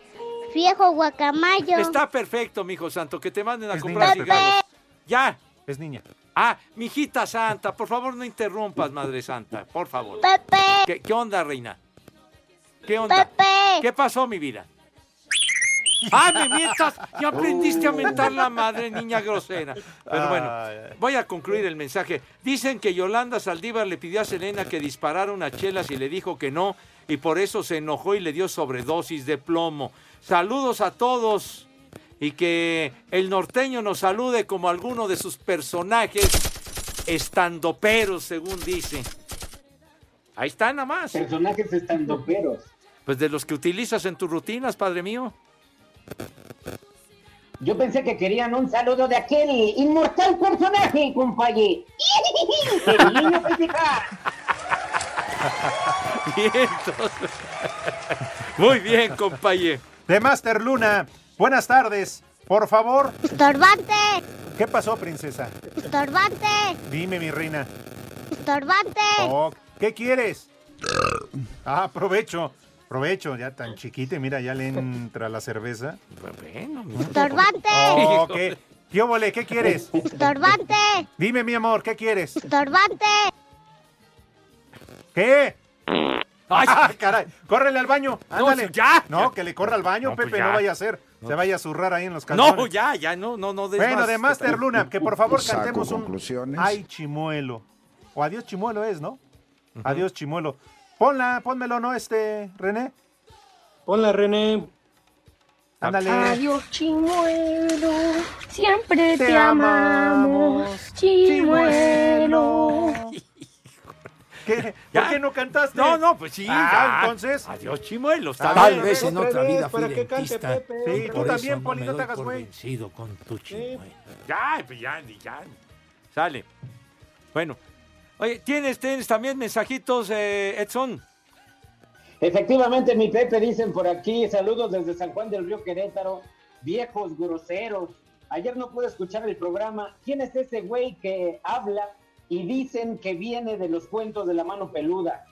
viejo guacamayo. Está perfecto, mijo santo, que te manden a Es comprar niña, cigarros. Ya. Es niña. Ah, mijita santa, por favor no interrumpas, madre santa, por favor. Pepe. ¿Qué, qué onda, reina? ¿Qué onda? Pepe. ¿Qué pasó, mi vida? ¡Ah, me mientas! Ya aprendiste a mentar la madre, niña grosera. Pero bueno, voy a concluir el mensaje. Dicen que Yolanda Saldívar le pidió a Selena que disparara unas chelas y le dijo que no, y por eso se enojó y le dio sobredosis de plomo. Saludos a todos y que el norteño nos salude como alguno de sus personajes estandoperos, según dice. Ahí está nada más. Personajes estandoperos. Pues de los que utilizas en tus rutinas, padre mío. Yo pensé que querían un saludo de aquel inmortal personaje, compañero. El niño principal. Bien, entonces. Muy bien, compañero. De Master Luna, buenas tardes. Por favor. Estorbante, ¿Qué pasó, princesa? estorbante, Dime, mi reina. estorbante. Oh, ¿Qué quieres? Ah, provecho. Provecho, ya tan chiquita, y mira, ya le entra la cerveza. Bueno, Estorbante, Oh, ¿qué? ¿Qué quieres? estorbante, Dime, mi amor, ¿qué quieres? estorbante. ¿Qué? ¡Ah, caray! ¡Córrele al baño! ¡Ándale! ya, No, ya. que le corra al baño, No, pues Pepe, ya. no vaya a ser. Se vaya a zurrar ahí en los calzones. No, ya, ya, no, no, no. Bueno, más. de Master Luna, que por favor Saco cantemos un conclusiones. Ay Chimuelo. O Adiós Chimuelo es, ¿no? Adiós Chimuelo. Ponla, pónmelo, ¿no, este, René? Ponla, René. Ándale. Adiós, chimuelo, siempre te, Te amamos, chimuelo. ¿Qué? ¿Por qué no cantaste? No, no, pues sí. Ah, ya. entonces. Adiós, chimuelo. Tal bien. vez en otra vida fui dentista, Sí, tú también, Poli, no te hagas güey. vencido con tu chimuelo. Ya, pues ya, ya. Sale. Bueno. Oye, ¿tienes, tienes también mensajitos, eh, Edson? Efectivamente, mi Pepe, dicen por aquí, saludos desde San Juan del Río Querétaro, viejos groseros. Ayer no pude escuchar el programa. ¿Quién es ese güey que habla y dicen que viene de los cuentos de la mano peluda?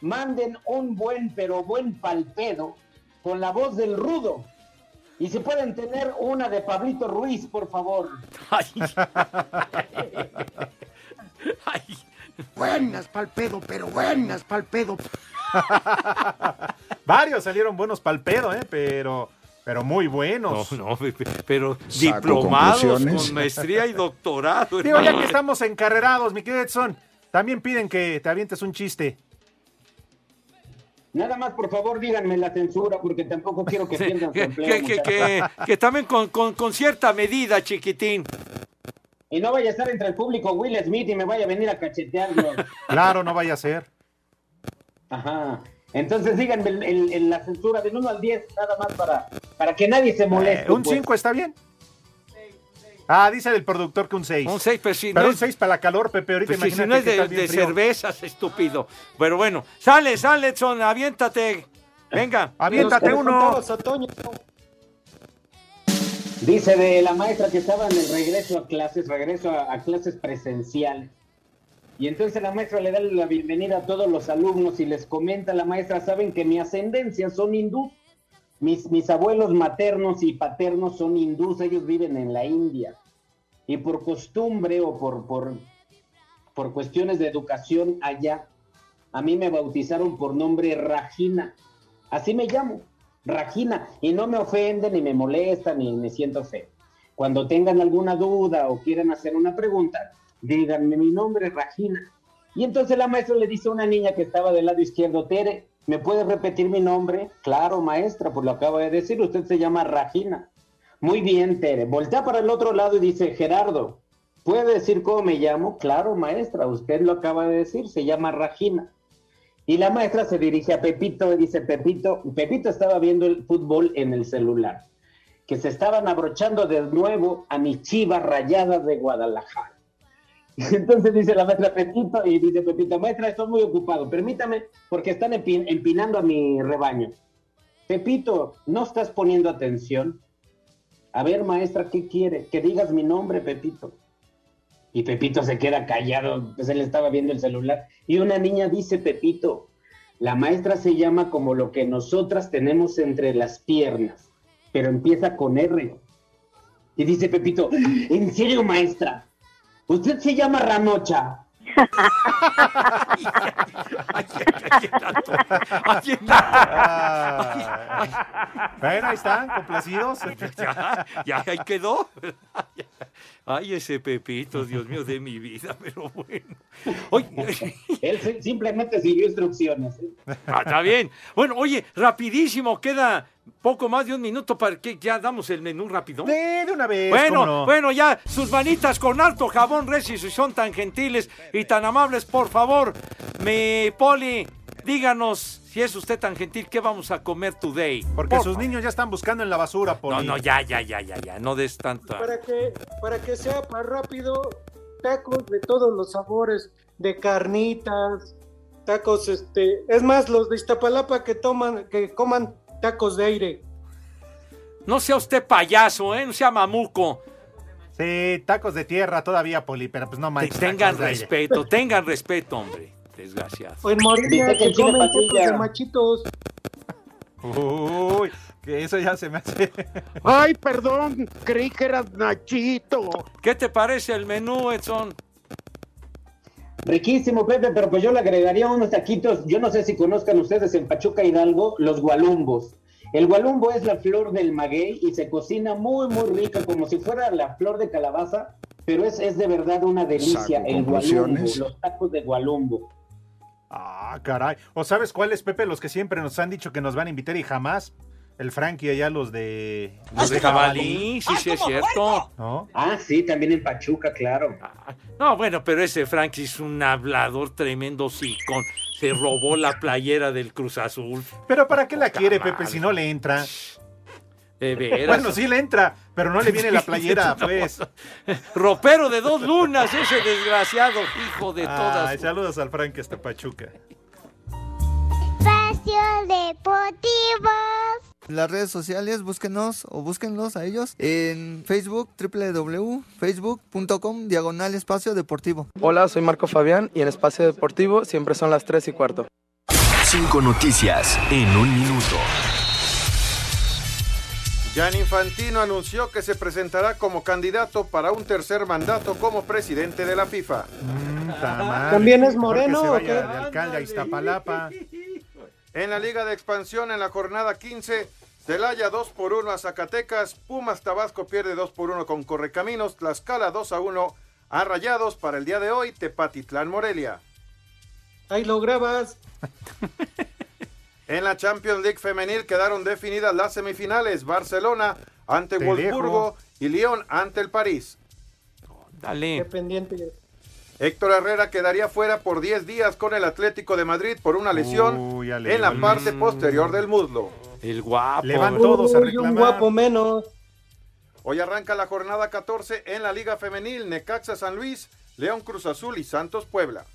Manden un buen pero buen palpedo con la voz del rudo. Y si pueden tener una de Pablito Ruiz, por favor. Buenas pa'l pedo, pero buenas pa'l pedo. Varios salieron buenos pal pedo, ¿eh? Pero, pero muy buenos. No, no, pero Saco diplomados con maestría y doctorado. Digo, ya que estamos encarrerados, mi querido Edson, también piden que te avientes un chiste. Nada más, por favor, díganme la censura, porque tampoco quiero que pierdan su que, empleo. que- que- que- que también con, con- con cierta medida, chiquitín. Y no vaya a estar entre el público Will Smith y me vaya a venir a cachetearlo. Claro, no vaya a ser. Ajá. Entonces díganme el- el- el- la censura del 1 al 10, nada más para, para que nadie se moleste. Eh, un pues. 5 está bien. Ah, dice el productor que un 6. Un 6, pero si Pero no un es- 6 para la calor, Pepe. Ahorita Pues si imagínate no es de, de cervezas, estúpido. Pero bueno, sale, sale, Edson, aviéntate. Venga. Aviéntate uno. Dice de la maestra que estaba en el regreso a clases, regreso a, clases presencial. Y entonces la maestra le da la bienvenida a todos los alumnos y les comenta la maestra, saben que mi ascendencia son hindús. Mis, mis abuelos maternos y paternos son hindús, ellos viven en la India. Y por costumbre o por, por, por cuestiones de educación allá, a mí me bautizaron por nombre Rajina. Así me llamo, Rajina. Y no me ofende, ni me molesta, ni me siento feo. Cuando tengan alguna duda o quieran hacer una pregunta, díganme mi nombre es Rajina. Y entonces la maestra le dice a una niña que estaba del lado izquierdo, Tere, ¿me puede repetir mi nombre? Claro, maestra, pues lo acaba de decir, usted se llama Rajina. Muy bien, Tere. Voltea para el otro lado y dice, Gerardo, ¿puede decir cómo me llamo? Claro, maestra, usted lo acaba de decir, se llama Rajina. Y la maestra se dirige a Pepito y dice, Pepito, Pepito estaba viendo el fútbol en el celular, que se estaban abrochando de nuevo a mi chiva rayada de Guadalajara. Entonces dice la maestra Pepito y dice Pepito, maestra, estoy muy ocupado, permítame, porque están empi- empinando a mi rebaño. Pepito, ¿no estás poniendo atención? A ver, maestra, ¿qué quiere? Que digas mi nombre, Pepito. Y Pepito se queda callado, pues él estaba viendo el celular. Y una niña dice, Pepito, la maestra se llama como lo que nosotras tenemos entre las piernas, pero empieza con R. Y dice Pepito, ¿en serio, maestra? ¿Usted se llama Ranocha? Bueno, ahí están, complacidos. ya, ya ahí quedó. Ay, ese Pepito, Dios mío, de mi vida, pero bueno. Oye, Él si- simplemente siguió instrucciones. ¿eh? ah, está bien. Bueno, oye, rapidísimo, queda poco más de un minuto para que ya damos el menú rápido. De, de una vez. Bueno, bueno, ya, sus manitas con alto jabón, Reci, si son tan gentiles y tan amables, por favor, mi Poli, díganos, si es usted tan gentil, ¿qué vamos a comer today? Porque Por sus favor. niños ya están buscando en la basura, Poli. No, no, ya, ya, ya, ya, ya, no des tanta... Para que, para que sea más rápido, tacos de todos los sabores, de carnitas, tacos, este, es más, los de Iztapalapa que toman, que coman tacos de aire. No sea usted payaso, ¿eh? No sea mamuco. Sí, tacos de tierra todavía, Poli, pero pues no manches. Tengan respeto, tengan respeto, hombre. Desgraciado. O en Morelia que comen de machitos. Uy, que eso ya se me hace. Ay, perdón, creí que eras Nachito. ¿Qué te parece el menú, Edson? Riquísimo, Pepe, pero pues yo le agregaría unos taquitos. Yo no sé si conozcan ustedes en Pachuca Hidalgo los gualumbos. El gualumbo es la flor del maguey y se cocina muy, muy rica, como si fuera la flor de calabaza, pero es, es de verdad una delicia Saco el gualumbo, los tacos de gualumbo. Ah, caray. ¿O sabes cuáles, Pepe? Los que siempre nos han dicho que nos van a invitar y jamás. El Frankie allá, los de. Los de jabalí, sí, sí, es cierto. ¿No? Ah, sí, también en Pachuca, claro. No, bueno, pero ese Frankie es un hablador tremendo sicón. Se robó la playera del Cruz Azul. Pero ¿para qué la Poca quiere, madre. Pepe, si no le entra? De veras. Bueno, sí le entra, pero no le viene la playera, No. pues. Ropero de dos lunas, ese desgraciado, hijo de Ay, todas. saludos al Frankie hasta Pachuca. Espacio Deportivo. Las redes sociales, búsquenos o búsquenlos a ellos en Facebook, www.facebook.com, diagonal espacio deportivo. Hola, soy Marco Fabián y en Espacio Deportivo siempre son las 3 y cuarto. Cinco noticias en un minuto. Jan Infantino anunció que se presentará como candidato para un tercer mandato como presidente de la FIFA. ¿También es Mejor que moreno se o vaya qué? de alcalde a Iztapalapa. En la Liga de Expansión, en la jornada 15, Celaya 2 por 1 a Zacatecas, Pumas Tabasco pierde 2 por 1 con Correcaminos, Tlaxcala 2 a 1 a Rayados para el día de hoy, Tepatitlán Morelia. Ahí lo grabas. En la Champions League femenil quedaron definidas las semifinales, Barcelona ante Te Wolfsburgo y Lyon ante el París. Dale. Qué pendiente. Héctor Herrera quedaría fuera por 10 días con el Atlético de Madrid por una lesión Uy, en la parte posterior del muslo. El guapo. Le van todos a Uy, un reclamar. guapo menos. Hoy arranca la jornada 14 en la Liga Femenil, Necaxa San Luis, León Cruz Azul y Santos Puebla.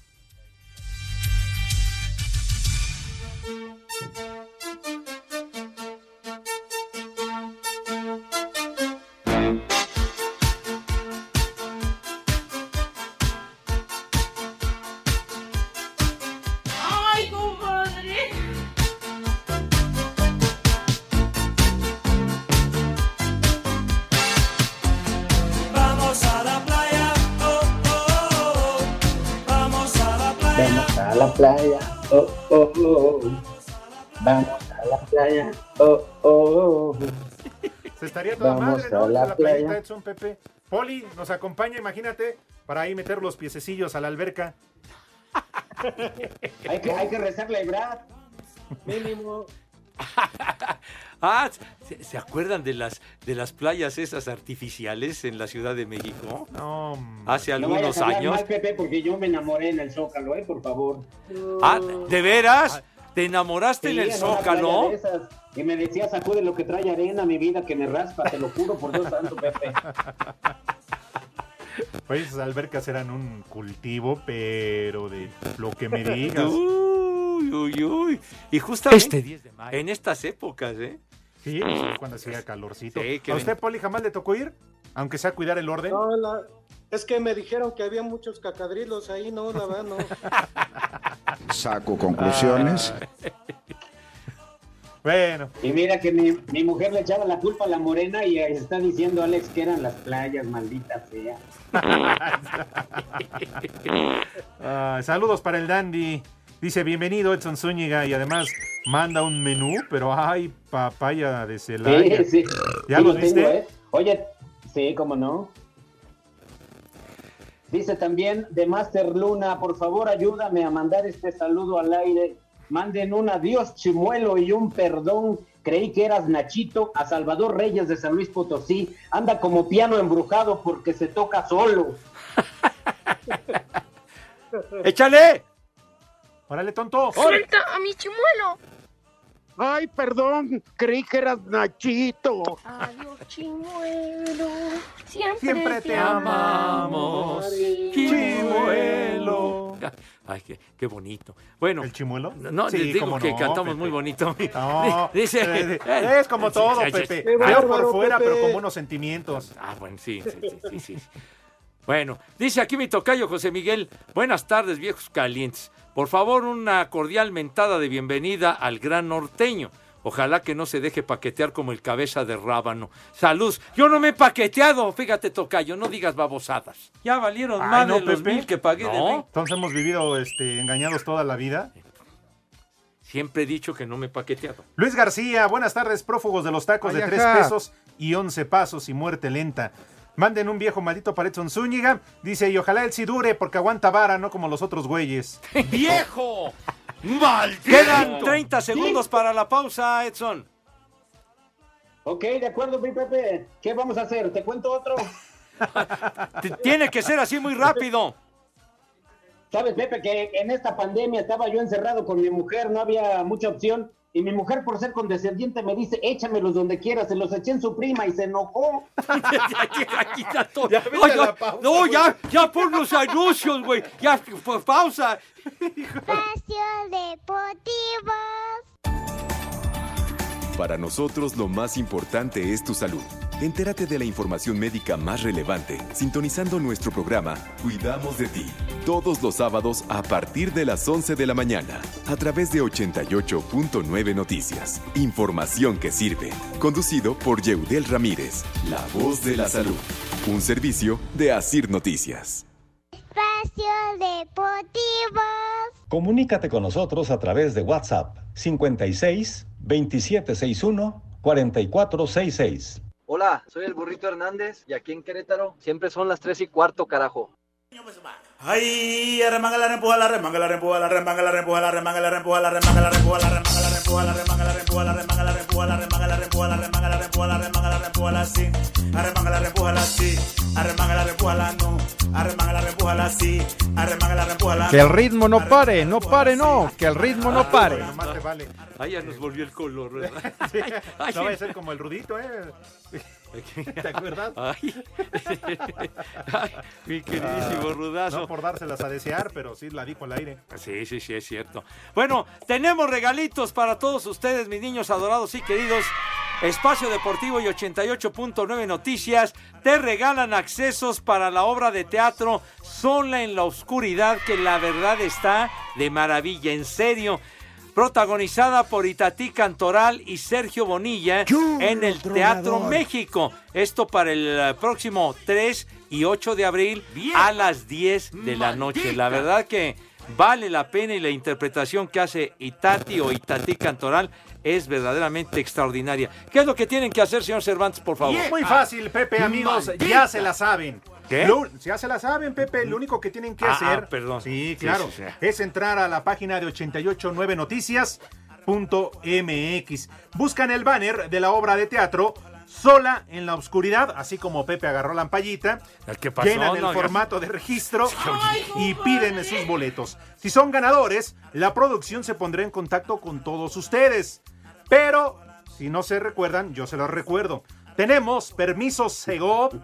Playa, oh, oh, oh. Vamos a la playa, oh, oh, oh. Se estaría toda Vamos madre, ¿no? a la A la playita playa. Edson Pepe. Poli nos acompaña, imagínate, para ahí meter los piececillos a la alberca. Hay que, hay que rezarle a Brad. Mínimo. Ah, ¿se, se acuerdan de las de las playas esas artificiales en la Ciudad de México? No, Hace No algunos a años. mal, Pepe, porque yo me enamoré en el Zócalo, eh, por favor. Ah, ¿de veras? ¿Te enamoraste Sí, en el en Zócalo? playa de esas. Y me decía, sacude lo que trae arena, mi vida, que me raspa, te lo juro por Dios santo, Pepe. Oye, esas albercas eran un cultivo, pero de lo que me digas. Uy, uy, uy. Y justamente Este 10 de mayo. en estas épocas, ¿eh? Sí, pues, es cuando hacía calorcito. Sí, que ¿A ven- usted, Poli, jamás le tocó ir? Aunque sea cuidar el orden. No, la- es que me dijeron que había muchos cacadrilos ahí, no, la verdad, no. Saco conclusiones. Bueno. Y mira que mi, mi mujer le echaba la culpa a la morena y está diciendo Alex que eran las playas, maldita sea. Ah, saludos para el Dandy. Dice, bienvenido Edson Zúñiga y además manda un menú, pero ay, papaya de Celaya. Sí, sí. ¿Ya Sí, lo lo viste? tengo, ¿eh? Oye, sí, cómo no. Dice también de Master Luna, por favor ayúdame a mandar este saludo al aire. Manden un adiós chimuelo y un perdón. Creí que eras Nachito a Salvador Reyes de San Luis Potosí. Anda como piano embrujado porque se toca solo. ¡Échale! ¡Órale, tonto! ¡Suelta a mi chimuelo! Ay, perdón, creí que eras Nachito. Adiós, chimuelo. Siempre, Siempre te amamos, chimuelo. Ay, qué, qué bonito. Bueno. ¿El chimuelo? No, Sí, les digo que no, cantamos Pepe. muy bonito. No, Dice, eh, es como todo, Pepe. Feo por fuera, Pepe. pero con buenos sentimientos. Ah, bueno, sí, sí, sí, sí, sí. Bueno, dice aquí mi tocayo José Miguel, buenas tardes viejos calientes. Por favor, una cordial mentada de bienvenida al gran norteño. Ojalá que no se deje paquetear como el cabeza de rábano. Salud. Yo no me he paqueteado, fíjate tocayo, no digas babosadas. Ya valieron Ay, más no, de los Pepe. mil que pagué de. Entonces hemos vivido este, engañados toda la vida. Siempre he dicho que no me he paqueteado. Luis García, buenas tardes, prófugos de los tacos Ay, de tres pesos y once pasos y muerte lenta. Manden un viejo maldito para Edson Zúñiga. Dice, y ojalá él sí dure porque aguanta vara, no como los otros güeyes. ¡Viejo! ¡Maldito! Quedan 30 segundos para la pausa, Edson. Ok, de acuerdo, mi Pepe. ¿Qué vamos a hacer? ¿Te cuento otro? Tiene que ser así muy rápido. Sabes, Pepe, que en esta pandemia estaba yo encerrado con mi mujer, no había mucha opción. Y mi mujer, por ser condescendiente, me dice, échamelos donde quieras. Se los eché en su prima y se enojó. Ya, ya- no, ya, ya pon los anuncios, güey. Ya, pues, pausa. Espacio Deportivo. Para nosotros lo más importante es tu salud. Entérate de la información médica más relevante sintonizando nuestro programa Cuidamos de ti. Todos los sábados a partir de las 11 de la mañana a través de 88.9 Noticias. Información que sirve. Conducido por Yeudel Ramírez, la voz de la salud. Un servicio de Asir Noticias. Espacio Deportivo. Comunícate con nosotros a través de WhatsApp 56 2761 4466. Hola, soy el burrito Hernández y aquí en Querétaro siempre son las 3 y cuarto, carajo. Ay, arremanga la rempuja, la remanga la rempuja, la remanga la rempuja, la remanga la rempuja, la remanga la rempuja, la remanga la rempuja, la remanga la rempuja, la remanga la rempuja, la remanga la rempuja, la remanga la rempuja, la remanga la rempuja, la sí, arremanga la rempuja, la sí, arremanga la rempuja, la no, arremanga la rempuja, la sí, arremanga la rempuja, la Que el ritmo no pare, no pare, no. Que el ritmo no pare. Ay, ya nos volvió el color, no vaya a ser como el rudito, ¿eh? ¿Te acuerdas? Ay. Ay, mi queridísimo rudazo. No por dárselas a desear, pero sí la dijo al aire. Sí, sí, sí, es cierto. Bueno, tenemos regalitos para todos ustedes, mis niños adorados y queridos. Espacio Deportivo y 88.9 Noticias te regalan accesos para la obra de teatro Sola en la Oscuridad, que la verdad está de maravilla, en serio. Protagonizada por Itatí Cantoral y Sergio Bonilla en el Teatro México. Esto para el eh, próximo 3 y 8 de abril a las 10 de la noche. La verdad que vale la pena y la interpretación que hace Itati o Itatí Cantoral es verdaderamente extraordinaria. ¿Qué es lo que tienen que hacer, señor Cervantes, por favor? Muy fácil, Pepe, amigos, Maldita. ya se la saben. ¿Qué? Lo- ya se la saben, Pepe. Lo único que tienen que Ah, hacer. ah, perdón. Sí, claro. sí, sí. Es entrar a la página de 889noticias.mx. Buscan el banner de la obra de teatro Sola en la oscuridad, así como Pepe agarró la ampallita. ¿Qué pasó? Llenan el No, ya- formato de registro y piden sus boletos. Si son ganadores, la producción se pondrá en contacto con todos ustedes. Pero, si no se recuerdan, yo se los recuerdo. Tenemos permiso Segov.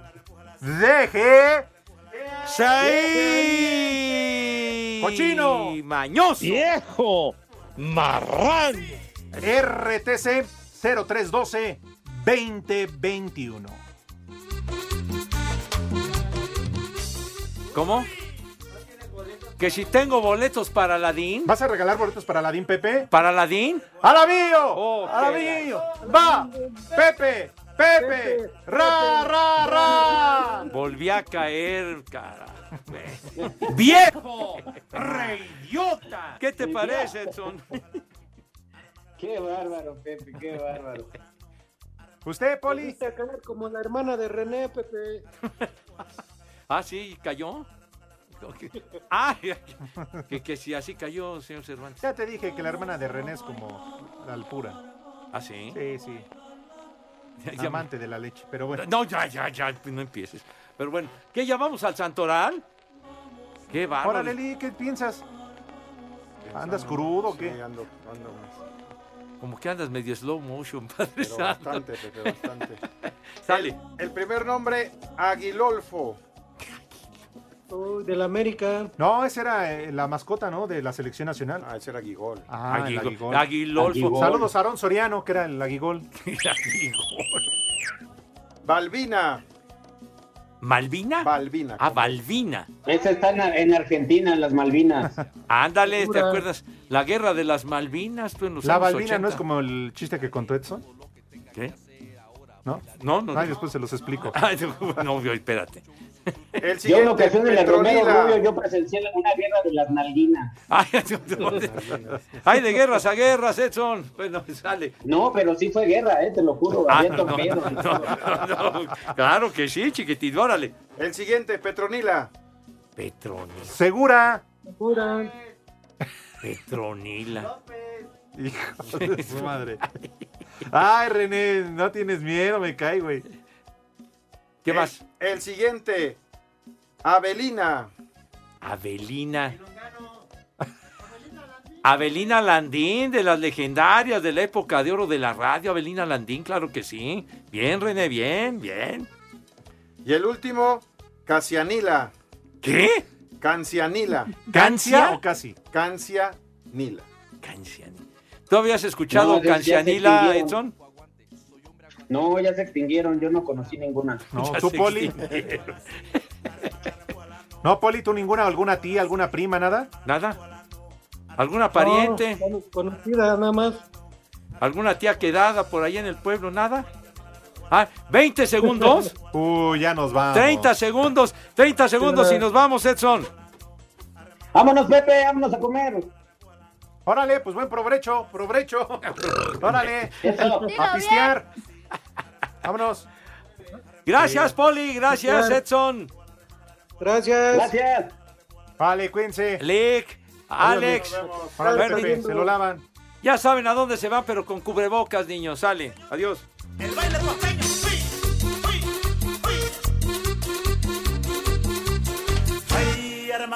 Deje. ¡Seis! ¡Cochino! ¡Mañoso! ¡Viejo! ¡Marrán! RTC 0312 2021. ¿Cómo? Que si tengo boletos para Aladín. ¿Vas a regalar boletos para Aladín, Pepe? ¿Para Aladín? ¡Alabío! Oh. ¡Va! ¡Pepe! ¡Pepe! ¡Ra, ra, ra! Volví a caer, cara. ¡Viejo! ¡Reyota! ¿Qué te parece, Edson? Qué bárbaro, Pepe, qué bárbaro. ¿Usted, Poli? A caer como la hermana de René, Pepe. Ah, sí, cayó. Ah, que, que si así cayó, señor Cervantes. Ya te dije que la hermana de René es como la alpura. ¿Ah, sí? Sí, sí. Ya- ya- Amante de la leche, pero bueno. No, ya, ya, ya, pues no empieces. Pero bueno, ¿qué llamamos al Santoral? Qué bárbaro. Órale, Li, ¿qué piensas? ¿Andas crudo o qué? Sí, ando, ando más. Como que andas medio slow motion, padre Pero santo. bastante, Pepe, bastante. Sale. El primer nombre, Aguilolfo. Uy, de la América. No, esa era eh, la mascota, ¿no? De la selección nacional. Ah, ese era Aguigol. Ah, el Aguigol- Aguigol. Aguilolfo. Saludos a Aarón Soriano, que era el Aguigol. Balbina. ¿Malvina? Balbina. Ah, Balvina. Esa está en, en Argentina, en las Malvinas. Ándale, ¿te acuerdas? La guerra de las Malvinas, tú en los La años Balbina no 80. es como el chiste que contó Edson, ¿Qué? ¿no? No, no. Ay, no. después se los explico. Ay, no, no, espérate. El Yo en ocasiones de Romero Petronila. Rubio, yo presencié una guerra de las Malvinas. Ay, Ay, de guerras a guerras, Edson. Bueno, sale. No, pero sí fue guerra, eh, te lo juro. Ah, no, no, no, no, no. Claro que sí, chiquitito, órale. El siguiente, Petronila. Petronila. Segura. Segura. Petronila. Hijo de su madre. Ay, René, no tienes miedo, me cae, güey. ¿Qué más? El siguiente, Avelina. Avelina. Avelina Landín, de las legendarias de la época de oro de la radio. Avelina Landín, claro que sí. Bien, René, bien, bien. Y el último, Casianila. ¿Qué? Cancianila. ¿Cancia o casi? Cancianila. Cancianila. ¿Tú habías escuchado No, Cancianila. Edson? No, ya se extinguieron, yo no conocí ninguna. No, Ya tú, Poli. No, Poli, tú ninguna, alguna tía, alguna prima, nada. ¿Nada? ¿Alguna pariente? No, con- conocida nada más. ¿Alguna tía quedada por ahí en el pueblo? ¿Nada? Ah, 20 segundos. Uy, ya nos vamos. 30 segundos. 30 segundos y nos vamos, Edson. Vámonos, Pepe, vámonos a comer. Órale, pues buen provecho, provecho. Órale, Eso. a pistear. Vámonos. Gracias, Poli. Gracias. Edson. Gracias. Gracias. Vale, cuídense. Lick, Alex. Pepe, se lo lavan. Ya saben a dónde se van, pero con cubrebocas, niños. Sale. Adiós. El baile